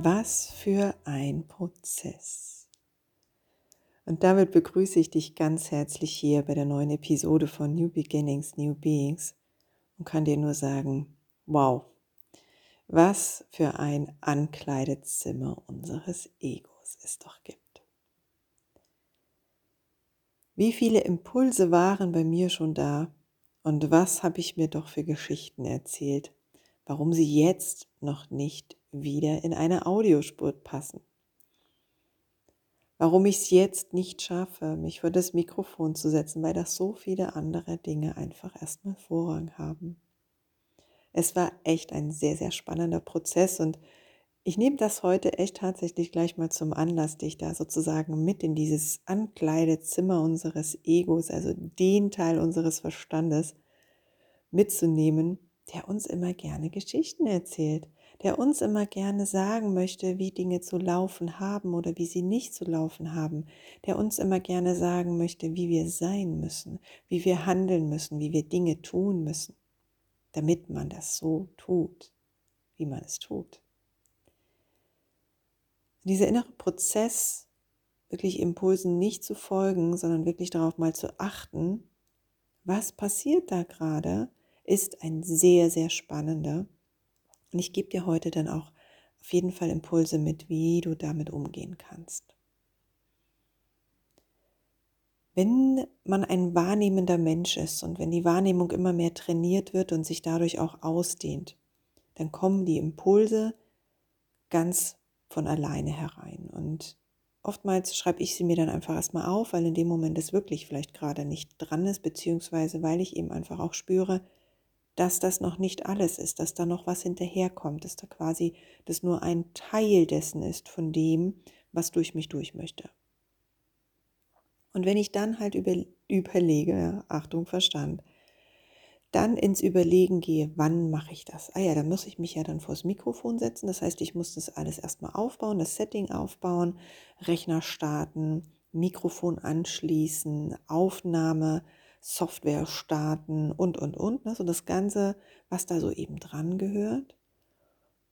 Was für ein Prozess. Und damit begrüße ich dich ganz herzlich hier bei der neuen Episode von New Beginnings, New Beings und kann dir nur sagen, wow, was für ein Ankleidezimmer unseres Egos es doch gibt. Wie viele Impulse waren bei mir schon da und was habe ich mir doch für Geschichten erzählt, warum sie jetzt noch nicht wieder in eine Audiospur passen. Warum ich es jetzt nicht schaffe, mich vor das Mikrofon zu setzen, weil das so viele andere Dinge einfach erstmal Vorrang haben. Es war echt ein sehr, sehr spannender Prozess und ich nehme das heute echt tatsächlich gleich mal zum Anlass, dich da sozusagen mit in dieses Ankleidezimmer unseres Egos, also den Teil unseres Verstandes, mitzunehmen, der uns immer gerne Geschichten erzählt, der uns immer gerne sagen möchte, wie Dinge zu laufen haben oder wie sie nicht zu laufen haben, der uns immer gerne sagen möchte, wie wir sein müssen, wie wir handeln müssen, wie wir Dinge tun müssen, damit man das so tut, wie man es tut. Dieser innere Prozess, wirklich Impulsen nicht zu folgen, sondern wirklich darauf mal zu achten, was passiert da gerade, ist ein sehr, sehr spannender und ich gebe dir heute dann auch auf jeden Fall Impulse mit, wie du damit umgehen kannst. Wenn man ein wahrnehmender Mensch ist und wenn die Wahrnehmung immer mehr trainiert wird und sich dadurch auch ausdehnt, dann kommen die Impulse ganz von alleine herein. Und oftmals schreibe ich sie mir dann einfach erstmal auf, weil in dem Moment es wirklich vielleicht gerade nicht dran ist, beziehungsweise weil ich eben einfach auch spüre, dass das noch nicht alles ist, dass da noch was hinterherkommt, dass da quasi das nur ein Teil dessen ist von dem, was durch mich durch möchte. Und wenn ich dann halt über, überlege, Achtung, Verstand, dann ins Überlegen gehe, wann mache ich das? Ah ja, da muss ich mich ja dann vors Mikrofon setzen. Das heißt, ich muss das alles erstmal aufbauen, das Setting aufbauen, Rechner starten, Mikrofon anschließen, Aufnahme, Software starten und, und, und. Ne? So das Ganze, was da so eben dran gehört.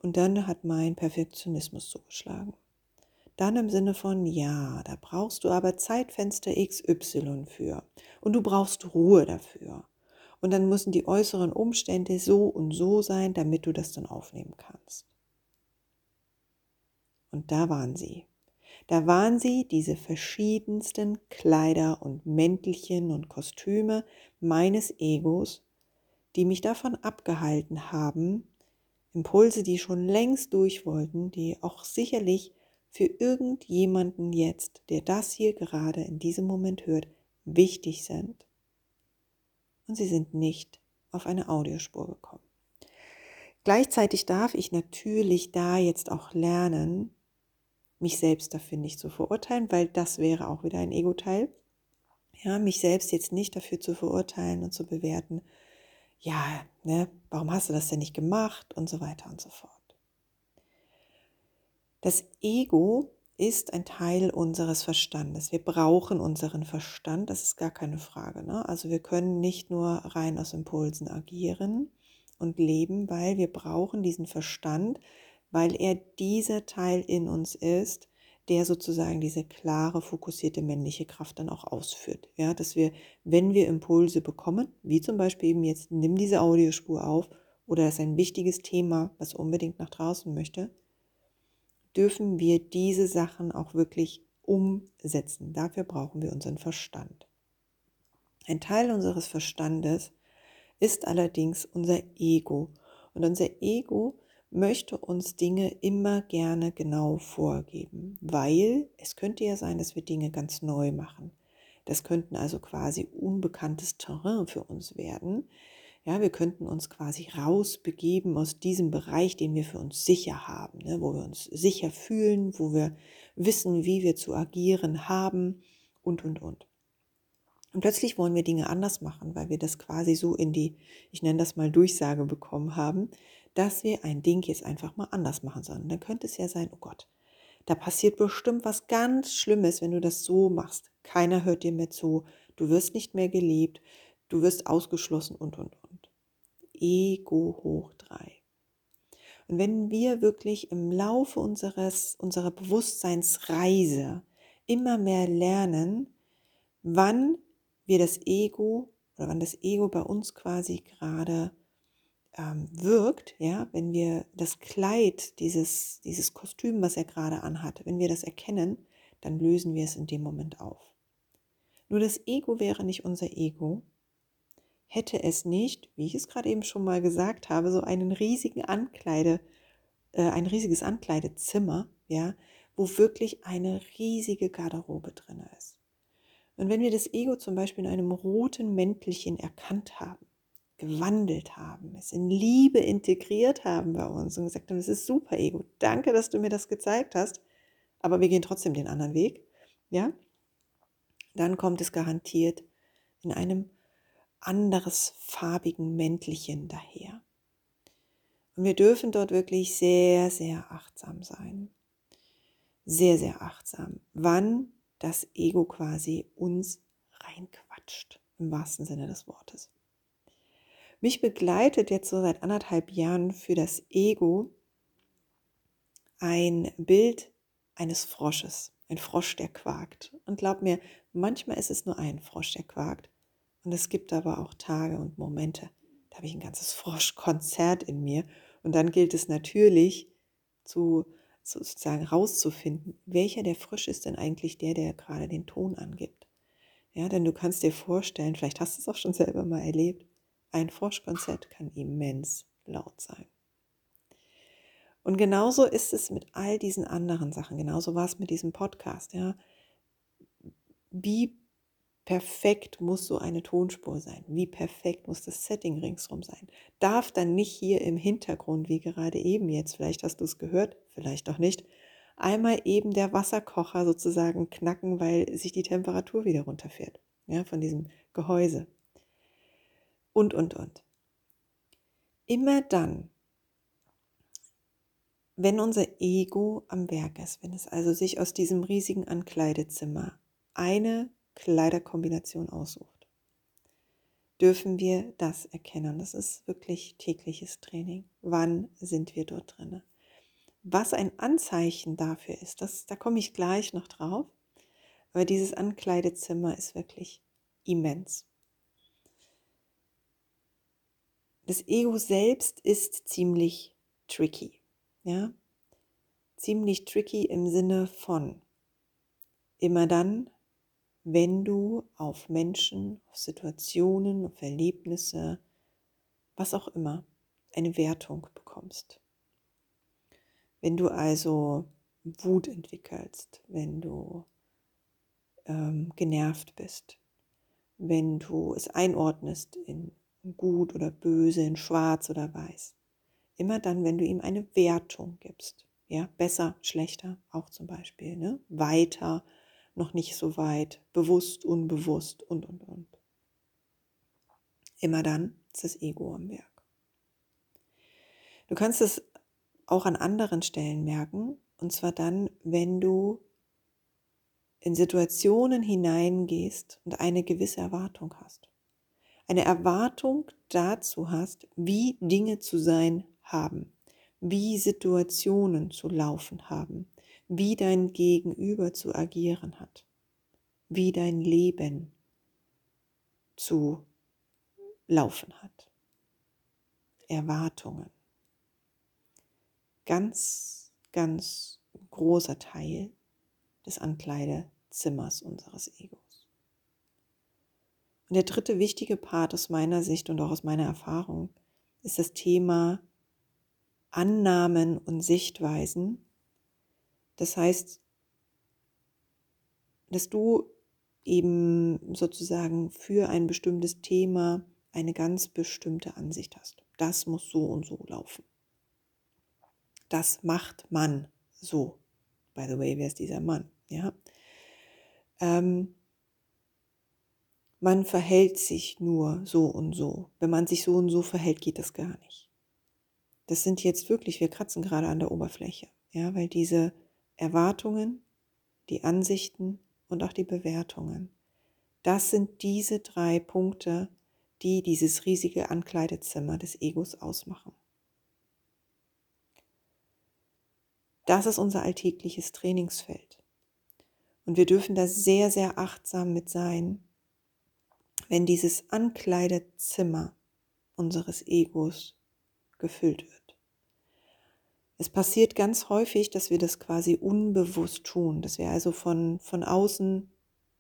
Und dann hat mein Perfektionismus zugeschlagen. Dann im Sinne von, ja, da brauchst du aber Zeitfenster XY für. Und du brauchst Ruhe dafür. Und dann müssen die äußeren Umstände so und so sein, damit du das dann aufnehmen kannst. Und da waren sie. Da waren sie, diese verschiedensten Kleider und Mäntelchen und Kostüme meines Egos, die mich davon abgehalten haben, Impulse, die schon längst durch wollten, die auch sicherlich für irgendjemanden jetzt, der das hier gerade in diesem Moment hört, wichtig sind. Und sie sind nicht auf eine Audiospur gekommen. Gleichzeitig darf ich natürlich da jetzt auch lernen, mich selbst dafür nicht zu verurteilen, weil das wäre auch wieder ein Ego-Teil. Ja, mich selbst jetzt nicht dafür zu verurteilen und zu bewerten, ja, ne, warum hast du das denn nicht gemacht und so weiter und so fort. Das Ego ist ein Teil unseres Verstandes. Wir brauchen unseren Verstand, das ist gar keine Frage. Ne? Also wir können nicht nur rein aus Impulsen agieren und leben, weil wir brauchen diesen Verstand, weil er dieser Teil in uns ist, der sozusagen diese klare, fokussierte männliche Kraft dann auch ausführt. Ja, dass wir, wenn wir Impulse bekommen, wie zum Beispiel eben jetzt, nimm diese Audiospur auf oder das ist ein wichtiges Thema, was unbedingt nach draußen möchte, dürfen wir diese Sachen auch wirklich umsetzen. Dafür brauchen wir unseren Verstand. Ein Teil unseres Verstandes ist allerdings unser Ego. Und unser Ego möchte uns Dinge immer gerne genau vorgeben, weil es könnte ja sein, dass wir Dinge ganz neu machen. Das könnten also quasi unbekanntes Terrain für uns werden. Ja, wir könnten uns quasi rausbegeben aus diesem Bereich, den wir für uns sicher haben, ne, wo wir uns sicher fühlen, wo wir wissen, wie wir zu agieren haben und, und, und. Und plötzlich wollen wir Dinge anders machen, weil wir das quasi so in die, ich nenne das mal Durchsage bekommen haben, dass wir ein Ding jetzt einfach mal anders machen sollen. Dann könnte es ja sein, oh Gott, da passiert bestimmt was ganz Schlimmes, wenn du das so machst. Keiner hört dir mehr zu, du wirst nicht mehr geliebt, du wirst ausgeschlossen und, und, und. Ego hoch drei. Und wenn wir wirklich im Laufe unseres, unserer Bewusstseinsreise immer mehr lernen, wann wir das Ego oder wann das Ego bei uns quasi gerade ähm, wirkt, ja, wenn wir das Kleid, dieses, dieses Kostüm, was er gerade anhat, wenn wir das erkennen, dann lösen wir es in dem Moment auf. Nur das Ego wäre nicht unser Ego, hätte es nicht, wie ich es gerade eben schon mal gesagt habe, so einen riesigen Ankleide, äh, ein riesiges Ankleidezimmer, ja, wo wirklich eine riesige Garderobe drin ist. Und wenn wir das Ego zum Beispiel in einem roten Mäntelchen erkannt haben, gewandelt haben, es in Liebe integriert haben bei uns und gesagt haben, es ist super Ego, danke, dass du mir das gezeigt hast, aber wir gehen trotzdem den anderen Weg, ja, dann kommt es garantiert in einem anderes farbigen Mäntelchen daher. Und wir dürfen dort wirklich sehr, sehr achtsam sein. Sehr, sehr achtsam. Wann das Ego quasi uns reinquatscht, im wahrsten Sinne des Wortes. Mich begleitet jetzt so seit anderthalb Jahren für das Ego ein Bild eines Frosches. Ein Frosch, der quakt. Und glaub mir, manchmal ist es nur ein Frosch, der quakt. Und es gibt aber auch Tage und Momente, da habe ich ein ganzes Froschkonzert in mir. Und dann gilt es natürlich zu sozusagen rauszufinden, welcher der Frosch ist denn eigentlich der, der gerade den Ton angibt. Ja, denn du kannst dir vorstellen, vielleicht hast du es auch schon selber mal erlebt, ein Froschkonzert kann immens laut sein. Und genauso ist es mit all diesen anderen Sachen. Genauso war es mit diesem Podcast. Ja. Wie perfekt muss so eine Tonspur sein? Wie perfekt muss das Setting ringsrum sein? Darf dann nicht hier im Hintergrund, wie gerade eben jetzt, vielleicht hast du es gehört, vielleicht auch nicht, einmal eben der Wasserkocher sozusagen knacken, weil sich die Temperatur wieder runterfährt, ja, von diesem Gehäuse und, und, und. Immer dann, wenn unser Ego am Werk ist, wenn es also sich aus diesem riesigen Ankleidezimmer eine Kleiderkombination aussucht, dürfen wir das erkennen. Das ist wirklich tägliches Training. Wann sind wir dort drin? Was ein Anzeichen dafür ist, das, da komme ich gleich noch drauf. Aber dieses Ankleidezimmer ist wirklich immens. Das Ego selbst ist ziemlich tricky. Ja? Ziemlich tricky im Sinne von immer dann, wenn du auf Menschen, auf Situationen, auf Erlebnisse, was auch immer, eine Wertung bekommst. Wenn du also Wut entwickelst, wenn du ähm, genervt bist, wenn du es einordnest in gut oder böse, in schwarz oder weiß. Immer dann, wenn du ihm eine Wertung gibst. Ja, besser, schlechter, auch zum Beispiel. Ne? Weiter, noch nicht so weit, bewusst, unbewusst und, und, und. Immer dann ist das Ego am Werk. Du kannst es auch an anderen Stellen merken, und zwar dann, wenn du in Situationen hineingehst und eine gewisse Erwartung hast eine Erwartung dazu hast, wie Dinge zu sein haben, wie Situationen zu laufen haben, wie dein Gegenüber zu agieren hat, wie dein Leben zu laufen hat. Erwartungen. Ganz, ganz großer Teil des Ankleidezimmers unseres Egos. Und der dritte wichtige Part aus meiner Sicht und auch aus meiner Erfahrung ist das Thema Annahmen und Sichtweisen. Das heißt, dass du eben sozusagen für ein bestimmtes Thema eine ganz bestimmte Ansicht hast. Das muss so und so laufen. Das macht man so. By the way, wer ist dieser Mann? Ja. Ähm, man verhält sich nur so und so. Wenn man sich so und so verhält, geht das gar nicht. Das sind jetzt wirklich, wir kratzen gerade an der Oberfläche, ja, weil diese Erwartungen, die Ansichten und auch die Bewertungen, das sind diese drei Punkte, die dieses riesige Ankleidezimmer des Egos ausmachen. Das ist unser alltägliches Trainingsfeld. Und wir dürfen da sehr, sehr achtsam mit sein, wenn dieses Ankleidezimmer unseres Egos gefüllt wird. Es passiert ganz häufig, dass wir das quasi unbewusst tun, dass wir also von, von außen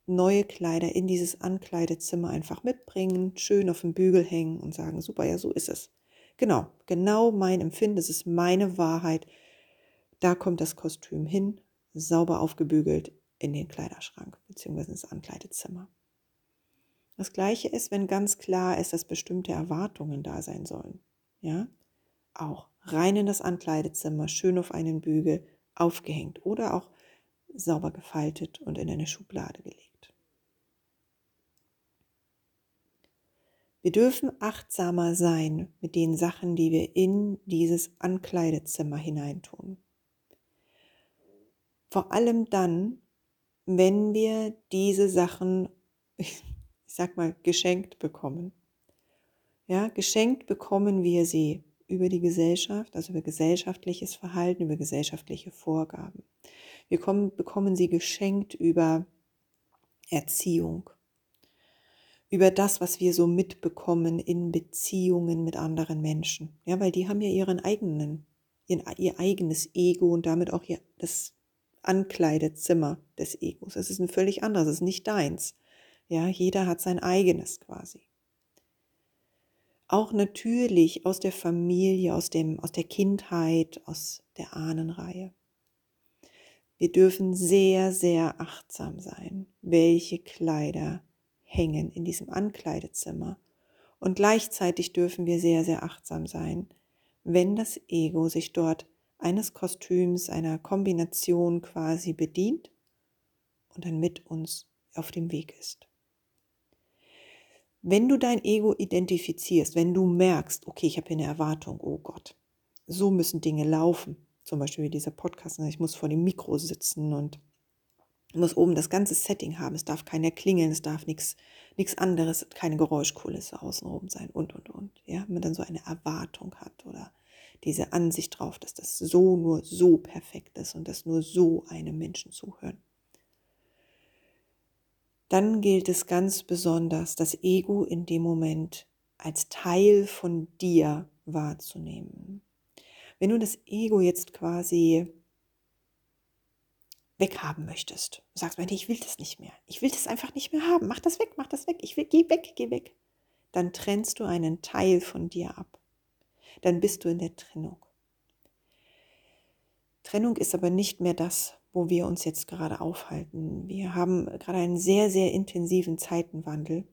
neue Kleider in dieses Ankleidezimmer einfach mitbringen, schön auf dem Bügel hängen und sagen, super, ja, so ist es. Genau, genau mein Empfinden, das ist meine Wahrheit. Da kommt das Kostüm hin, sauber aufgebügelt in den Kleiderschrank bzw. ins Ankleidezimmer. Das gleiche ist, wenn ganz klar ist, dass bestimmte Erwartungen da sein sollen. Ja? Auch rein in das Ankleidezimmer, schön auf einen Bügel aufgehängt oder auch sauber gefaltet und in eine Schublade gelegt. Wir dürfen achtsamer sein mit den Sachen, die wir in dieses Ankleidezimmer hineintun. Vor allem dann, wenn wir diese Sachen, ich sag mal, geschenkt bekommen. Ja, geschenkt bekommen wir sie über die Gesellschaft, also über gesellschaftliches Verhalten, über gesellschaftliche Vorgaben. Wir kommen, bekommen sie geschenkt über Erziehung, über das, was wir so mitbekommen in Beziehungen mit anderen Menschen. Ja, weil die haben ja ihren eigenen, ihr, ihr eigenes Ego und damit auch ihr, das Ankleidezimmer des Egos. Es ist ein völlig anderes, es ist nicht deins. Ja, jeder hat sein eigenes quasi. Auch natürlich aus der Familie, aus, dem, aus der Kindheit, aus der Ahnenreihe. Wir dürfen sehr, sehr achtsam sein, welche Kleider hängen in diesem Ankleidezimmer. Und gleichzeitig dürfen wir sehr, sehr achtsam sein, wenn das Ego sich dort eines Kostüms, einer Kombination quasi bedient und dann mit uns auf dem Weg ist. Wenn du dein Ego identifizierst, wenn du merkst, okay, ich habe hier eine Erwartung, oh Gott, so müssen Dinge laufen, zum Beispiel wie dieser Podcast, ne, ich muss vor dem Mikro sitzen und muss oben das ganze Setting haben, es darf keiner klingeln, es darf nichts anderes, keine Geräuschkulisse außenrum sein und, und, und. Ja, wenn man dann so eine Erwartung hat oder diese Ansicht drauf, dass das so nur so perfekt ist und dass nur so einem Menschen zuhören. Dann gilt es ganz besonders, das Ego in dem Moment als Teil von dir wahrzunehmen. Wenn du das Ego jetzt quasi weghaben möchtest, du sagst mir, ich will das nicht mehr, ich will das einfach nicht mehr haben, mach das weg, mach das weg, ich will, geh weg, geh weg, dann trennst du einen Teil von dir ab. Dann bist du in der Trennung. Trennung ist aber nicht mehr das, wo wir uns jetzt gerade aufhalten. Wir haben gerade einen sehr, sehr intensiven Zeitenwandel.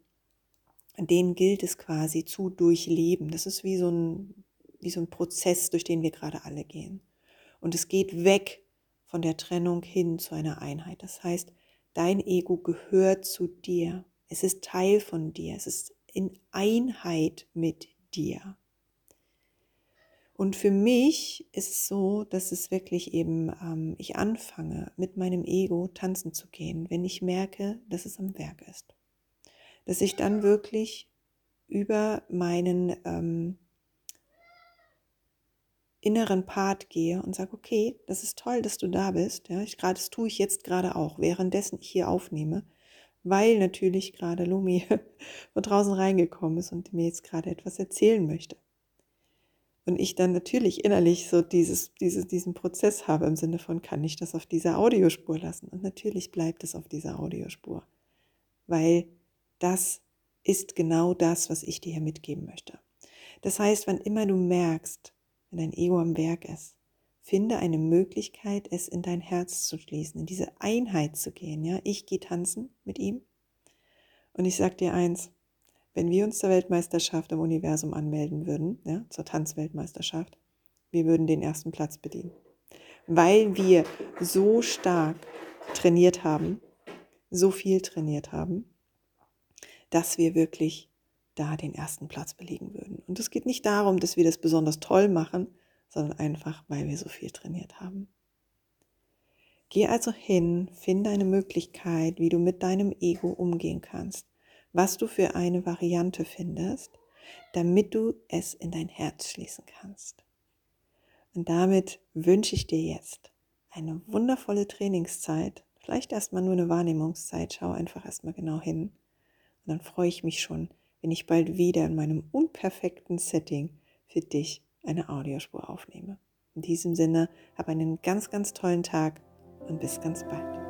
Den gilt es quasi zu durchleben. Das ist wie so ein, wie so ein Prozess, durch den wir gerade alle gehen. Und es geht weg von der Trennung hin zu einer Einheit. Das heißt, dein Ego gehört zu dir. Es ist Teil von dir. Es ist in Einheit mit dir. Und für mich ist es so, dass es wirklich eben, ähm, ich anfange mit meinem Ego tanzen zu gehen, wenn ich merke, dass es am Werk ist. Dass ich dann wirklich über meinen ähm, inneren Part gehe und sage, okay, das ist toll, dass du da bist. Ja, ich gerade, das tue ich jetzt gerade auch, währenddessen ich hier aufnehme, weil natürlich gerade Lumi von draußen reingekommen ist und mir jetzt gerade etwas erzählen möchte. Und ich dann natürlich innerlich so dieses, dieses, diesen Prozess habe im Sinne von, kann ich das auf dieser Audiospur lassen? Und natürlich bleibt es auf dieser Audiospur, weil das ist genau das, was ich dir hier mitgeben möchte. Das heißt, wann immer du merkst, wenn dein Ego am Werk ist, finde eine Möglichkeit, es in dein Herz zu schließen, in diese Einheit zu gehen. Ja, ich gehe tanzen mit ihm und ich sag dir eins: wenn wir uns zur Weltmeisterschaft im Universum anmelden würden, ja, zur Tanzweltmeisterschaft, wir würden den ersten Platz bedienen. Weil wir so stark trainiert haben, so viel trainiert haben, dass wir wirklich da den ersten Platz belegen würden. Und es geht nicht darum, dass wir das besonders toll machen, sondern einfach, weil wir so viel trainiert haben. Geh also hin, finde eine Möglichkeit, wie du mit deinem Ego umgehen kannst was du für eine Variante findest, damit du es in dein Herz schließen kannst. Und damit wünsche ich dir jetzt eine wundervolle Trainingszeit. Vielleicht erstmal nur eine Wahrnehmungszeit. Schau einfach erstmal genau hin. Und dann freue ich mich schon, wenn ich bald wieder in meinem unperfekten Setting für dich eine Audiospur aufnehme. In diesem Sinne, hab einen ganz, ganz tollen Tag und bis ganz bald.